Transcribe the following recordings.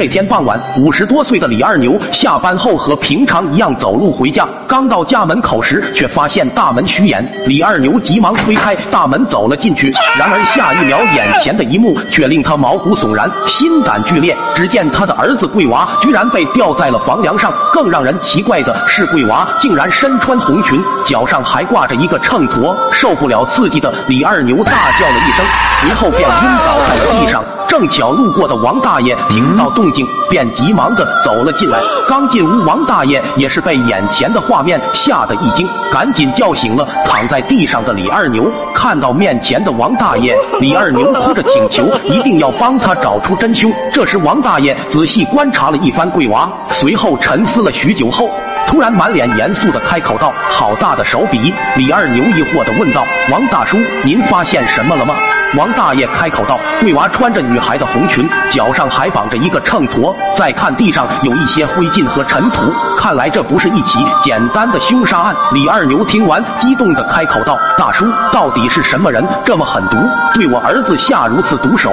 这天傍晚，五十多岁的李二牛下班后和平常一样走路回家，刚到家门口时，却发现大门虚掩。李二牛急忙推开大门走了进去，然而下一秒，眼前的一幕却令他毛骨悚然，心胆俱裂。只见他的儿子桂娃居然被吊在了房梁上，更让人奇怪的是，桂娃竟然身穿红裙，脚上还挂着一个秤砣。受不了刺激的李二牛大叫了一声，随后便晕倒在了地上。正巧路过的王大爷听到动静，便急忙的走了进来。刚进屋，王大爷也是被眼前的画面吓得一惊，赶紧叫醒了躺在地上的李二牛。看到面前的王大爷，李二牛哭着请求一定要帮他找出真凶。这时，王大爷仔细观察了一番桂娃，随后沉思了许久后，突然满脸严肃的开口道：“好大的手笔！”李二牛疑惑的问道：“王大叔，您发现什么了吗？”王大爷开口道：“桂娃穿着女孩的红裙，脚上还绑着一个秤砣。再看地上有一些灰烬和尘土，看来这不是一起简单的凶杀案。”李二牛听完，激动的开口道：“大叔，到底是什么人这么狠毒，对我儿子下如此毒手？”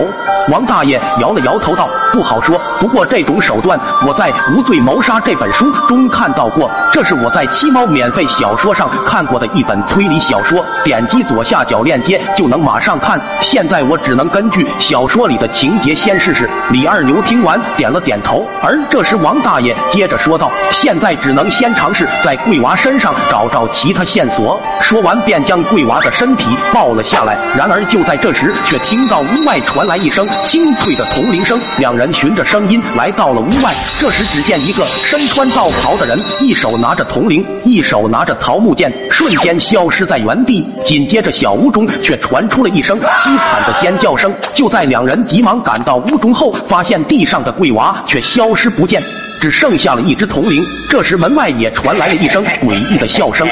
王大爷摇了摇头道：“不好说，不过这种手段我在《无罪谋杀》这本书中看到过，这是我在七猫免费小说上看过的一本推理小说，点击左下角链接就能马上看。”现在我只能根据小说里的情节先试试。李二牛听完点了点头，而这时王大爷接着说道：“现在只能先尝试在桂娃身上找找其他线索。”说完便将桂娃的身体抱了下来。然而就在这时，却听到屋外传来一声清脆的铜铃声。两人循着声音来到了屋外。这时只见一个身穿道袍的人，一手拿着铜铃，一手拿着桃木剑，瞬间消失在原地。紧接着，小屋中却传出了一声凄。惨的尖叫声！就在两人急忙赶到屋中后，发现地上的桂娃却消失不见，只剩下了一只铜铃。这时门外也传来了一声诡异的笑声。